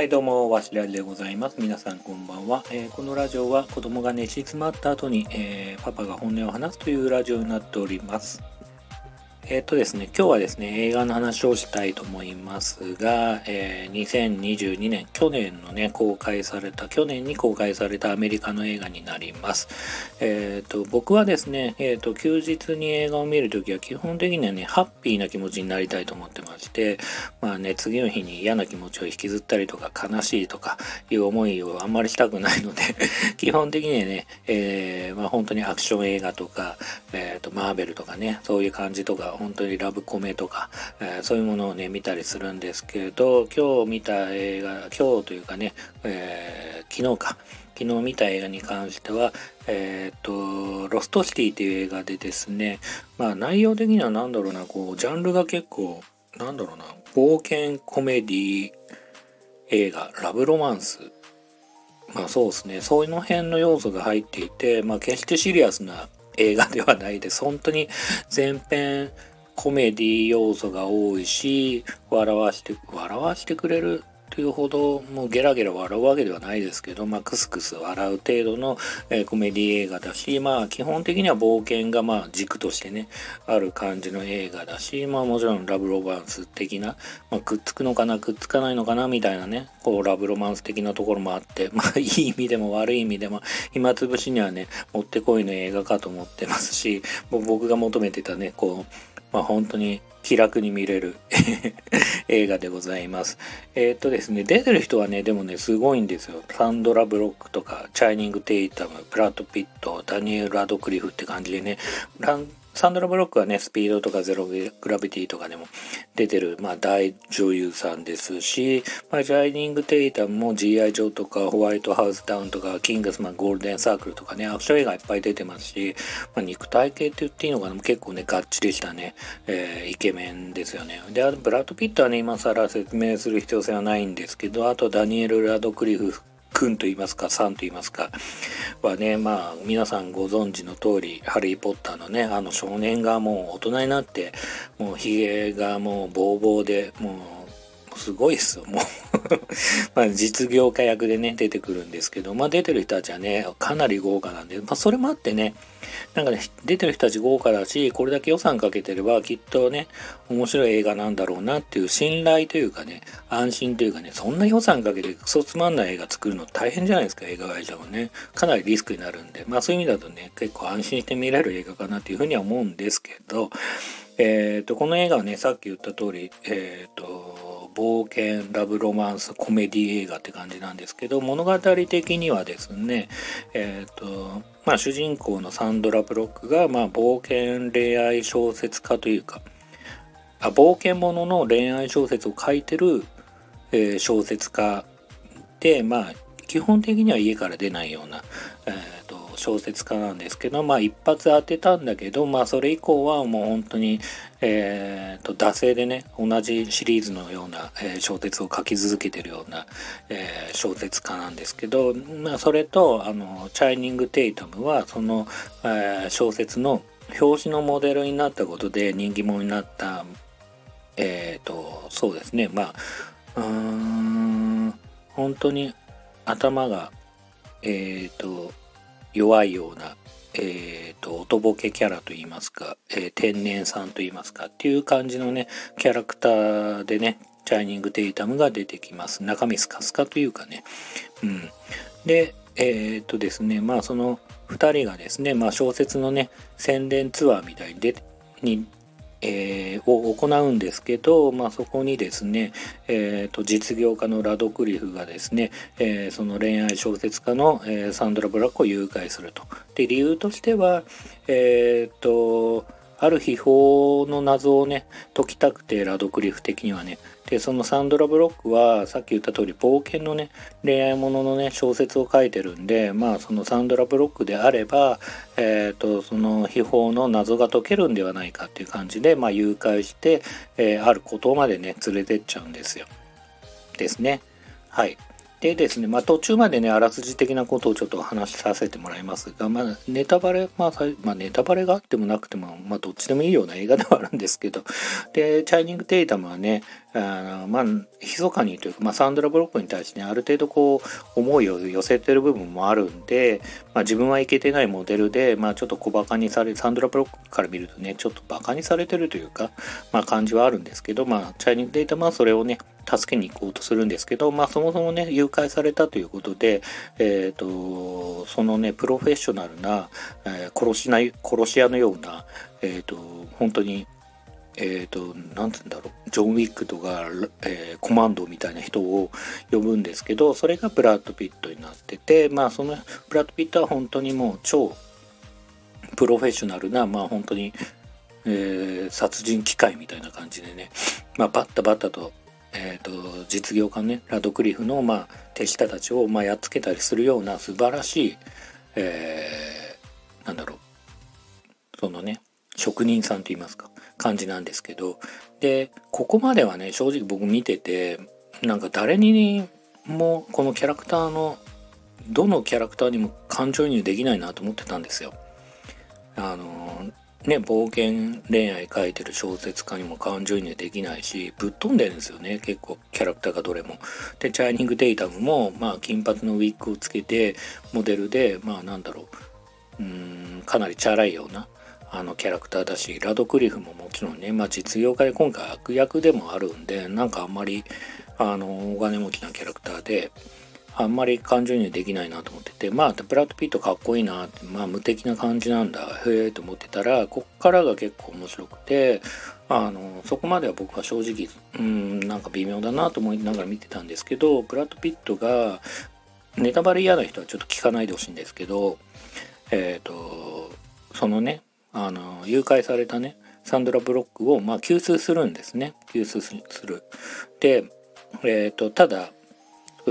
はい、どうも、わしらでございます。皆さんこんばんは。えーこのラジオは子供が寝静まった後に、えーパパが本音を話すというラジオになっております。えっ、とですね、今日はですね、映画の話をしたいと思いますが、えー2022年、去年のね、公開された、去年に公開されたアメリカの映画になります。えっ、と、僕はですね、えっ、と、休日に映画を見るときは基本的にはね、ハッピーな気持ちになりたいと思ってまして、まあね、次の日に嫌な気持ちを引きずったりとか、悲しいとかいう思いをあんまりしたくないので、基本的にはね、えまあ本当にアクション映画とか、えっ、と、マーベルとかね、そういう感じとか、本当にラブコメとか、えーそういうものをね、見たりするんですけれど、今日見た映画、今日というかね、えー昨日か、昨日見た映画に関しては、えっ、と、ロストシティっていう映画でですね、まあ内容的には何だろうな、こう、ジャンルが結構、なんだろうな、冒険コメディ映画、ラブロマンス。まあそうですね、そういうの辺の要素が入っていて、まあ決してシリアスな映画ではないです。本当に前編コメディ要素が多いし、笑わして、笑わしてくれるというほど、もうゲラゲラ笑うわけではないですけど、まあクスクス笑う程度の、えーコメディ映画だし、まあ基本的には冒険がまあ軸としてね、ある感じの映画だし、まあもちろんラブロマンス的な、まあくっつくのかな、くっつかないのかな、みたいなね、こうラブロマンス的なところもあって、まあ いい意味でも悪い意味でも、暇つぶしにはね、もってこいの映画かと思ってますし、僕が求めてたね、こう、まあ本当に気楽に見れる 映画でございます。えーっとですね、出てる人はね、でもね、すごいんですよ。サンドラ・ブロックとか、チャイニング・テイタム、プラット・ピット、ダニエル・ラドクリフって感じでね、ランサンドラ・ブロックはね、スピードとかゼログラビティとかでも出てる、まあ、大女優さんですし、まあ、ジャイニング・テイタムも G.I. ジョーとか、ホワイトハウス・ダウンとか、キングスマン・ゴールデン・サークルとかね、アクション映画いっぱい出てますし、まあ、肉体系って言っていいのかな、結構ね、がっちりしたね、えーイケメンですよね。で、あとブラッド・ピットはね、今更説明する必要性はないんですけど、あとダニエル・ラドクリフ君と言いますか、さんと言いますか、はね、まあ、皆さんご存知の通り、ハリー・ポッターのね、あの少年がもう大人になって、もう髭がもうボーボーで、もう、すごいっすよ、もう。まあ、実業家役でね、出てくるんですけど、まあ、出てる人たちはね、かなり豪華なんで、まあ、それもあってね、なんかね、出てる人たち豪華だし、これだけ予算かけてれば、きっとね、面白い映画なんだろうなっていう信頼というかね、安心というかね、そんな予算かけてクソつまんない映画作るの大変じゃないですか、映画会社もね。かなりリスクになるんで、まあそういう意味だとね、結構安心して見られる映画かなっていうふうには思うんですけど、えっ、と、この映画はね、さっき言った通り、えっ、と、冒険、ラブロマンス、コメディ映画って感じなんですけど、物語的にはですね、えっ、と、まあ主人公のサンドラ・ブロックが、まあ冒険恋愛小説家というか、あ冒険者の恋愛小説を書いてる、えー小説家でまあ基本的には家から出ないような、えー小説家なんですけどまあ一発当てたんだけどまあそれ以降はもう本当にえーと惰性でね同じシリーズのような、えー小説を書き続けてるような、えー小説家なんですけどまあそれとあのチャイニング・テイタムはその、えー小説の表紙のモデルになったことで人気者になったえっ、とそうですね。まあうーん本当に頭がえっ、と弱いようなえー、と、おとぼけキャラといいますか、えー天然さんといいますかっていう感じのね、キャラクターでね、チャイニング・テイタムが出てきます。中身スカスカというかね。うん。で、えっ、とですね、まあその2人がですね、まあ小説のね、宣伝ツアーみたいに出てにえーを行うんですけど、まあ、そこにですね、えーと実業家のラドクリフがですね、えーその恋愛小説家の、えーサンドラ・ブラックを誘拐すると。で理由としては、えーとある秘宝の謎をね解きたくてラドクリフ的にはね。でそのサンドラ・ブロックはさっき言った通り冒険のね恋愛もののね小説を書いてるんでまあそのサンドラ・ブロックであればえっ、とその秘宝の謎が解けるんではないかっていう感じでまあ誘拐して、えーあることまでね連れてっちゃうんですよ。ですね。はい。でですね、まあ、途中までね、あらすじ的なことをちょっと話しさせてもらいます。が、まあ、ネタバレ、まあ、まあ、ネタバレがあってもなくても、まあ、どっちでもいいような映画ではあるんですけど、で、チャイニング・テイタムはね、あのまあ、密かにというか、まあ、サンドラ・ブロックに対してね、ある程度こう、思いを寄せてる部分もあるんで、まあ、自分はいけてないモデルで、まあ、ちょっと小馬鹿にされ、サンドラ・ブロックから見るとね、ちょっと馬鹿にされてるというか、まあ、感じはあるんですけど、まあ、チャイニング・テイタムはそれをね、助けに行こうとするんですけど、まあ、そもそもね誘拐されたということで、えーと、そのねプロフェッショナルな、えー、殺しない殺し屋のような、えーと、本当にえーと、なんて言うんだろうジョン・ウィックとか、えー、コマンドみたいな人を呼ぶんですけどそれがブラッド・ピットになっててまあそのブラッド・ピットは本当にもう超プロフェッショナルなまあ本当に、えー、殺人機械みたいな感じでね、まあ、バッタバッタとえーと、実業家ねラドクリフの、まあ、手下たちを、まあ、やっつけたりするような素晴らしい、えー、なんだろうそのね職人さんと言いますか感じなんですけどでここまではね正直僕見ててなんか誰にもこのキャラクターのどのキャラクターにも感情移入できないなと思ってたんですよ。あのね、冒険恋愛書いてる小説家にも感情移入できないしぶっ飛んでるんですよね結構キャラクターがどれも。でチャイニング・デイタムも、まあ、金髪のウィッグをつけてモデルでまあなんだろううんかなりチャラいようなあのキャラクターだしラドクリフももちろんね、まあ、実業家で今回悪役でもあるんでなんかあんまりあのお金持ちなキャラクターであんまり感情移入できないなと思っててまあブラッド・ピットかっこいいなってまあ無敵な感じなんだへえと思ってたらこっからが結構面白くてあのそこまでは僕は正直うんなんか微妙だなと思いながら見てたんですけどブラッド・ピットがネタバレ嫌な人はちょっと聞かないでほしいんですけどえっ、ー、とそのねあの誘拐されたねサンドラ・ブロックをまあ救出するんですね救出する。でえーとただ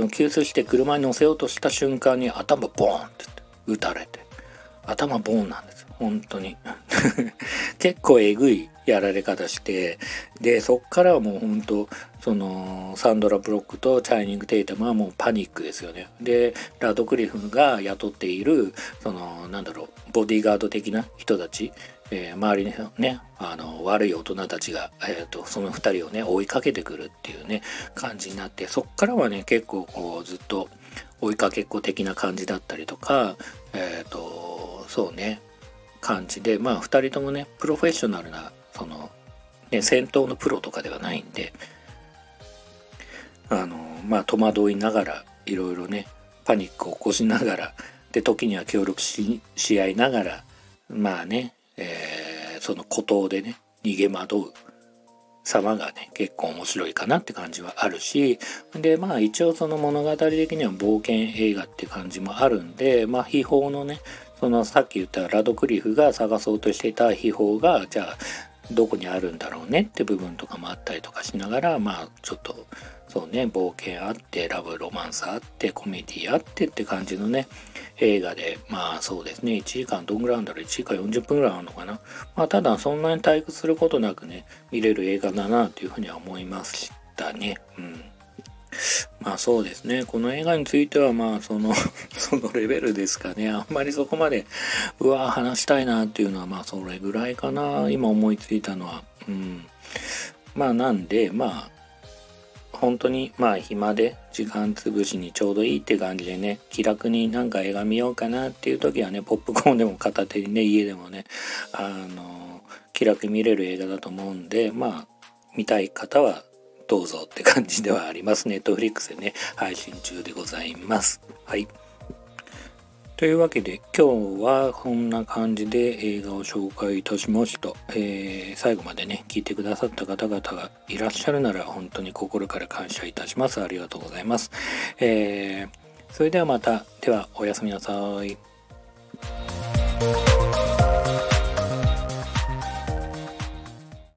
救出して車に乗せようとした瞬間に頭ボーンって撃たれて。頭ボーンなんです。本当に。結構えぐいやられ方して。でそっからはもう本当そのサンドラ・ブロックとチャイニング・テイタムはもうパニックですよね。でラドクリフが雇っているそのなんだろうボディーガード的な人たちえー、周りのねあの悪い大人たちが、えーと、その2人をね追いかけてくるっていうね感じになってそっからはね結構こうずっと追いかけっこ的な感じだったりとかえっ、ー、とそうね感じでまあ2人ともねプロフェッショナルなその、ね、戦闘のプロとかではないんであのまあ戸惑いながらいろいろねパニックを起こしながらで時には協力し合いながらまあねえー、その孤島でね逃げ惑う様がね結構面白いかなって感じはあるしでまあ一応その物語的には冒険映画って感じもあるんでまあ秘宝のねそのさっき言ったラドクリフが探そうとしていた秘宝がじゃあどこにあるんだろうねって部分とかもあったりとかしながらまあちょっとそうね冒険あってラブロマンスあってコメディあってって感じのね映画でまあそうですね1時間どんぐらいあるんだろう1時間40分ぐらいあるのかな。まあただそんなに退屈することなくね見れる映画だなというふうには思いましたね。うん。まあそうですね。この映画についてはまあその そのレベルですかね。あんまりそこまで、うわ話したいなっていうのはまあそれぐらいかな。今思いついたのは。うん。まあなんで、まあ本当にまあ暇で時間潰しにちょうどいいって感じでね気楽になんか映画見ようかなっていう時はねポップコーンでも片手にね家でもねあの気楽に見れる映画だと思うんでまあ見たい方はどうぞって感じではあります。ネットフリックスでね配信中でございます。はい。というわけで今日はこんな感じで映画を紹介いたしました、えー、最後までね聞いてくださった方々がいらっしゃるなら本当に心から感謝いたしますありがとうございます、えー、それではまたではおやすみなさい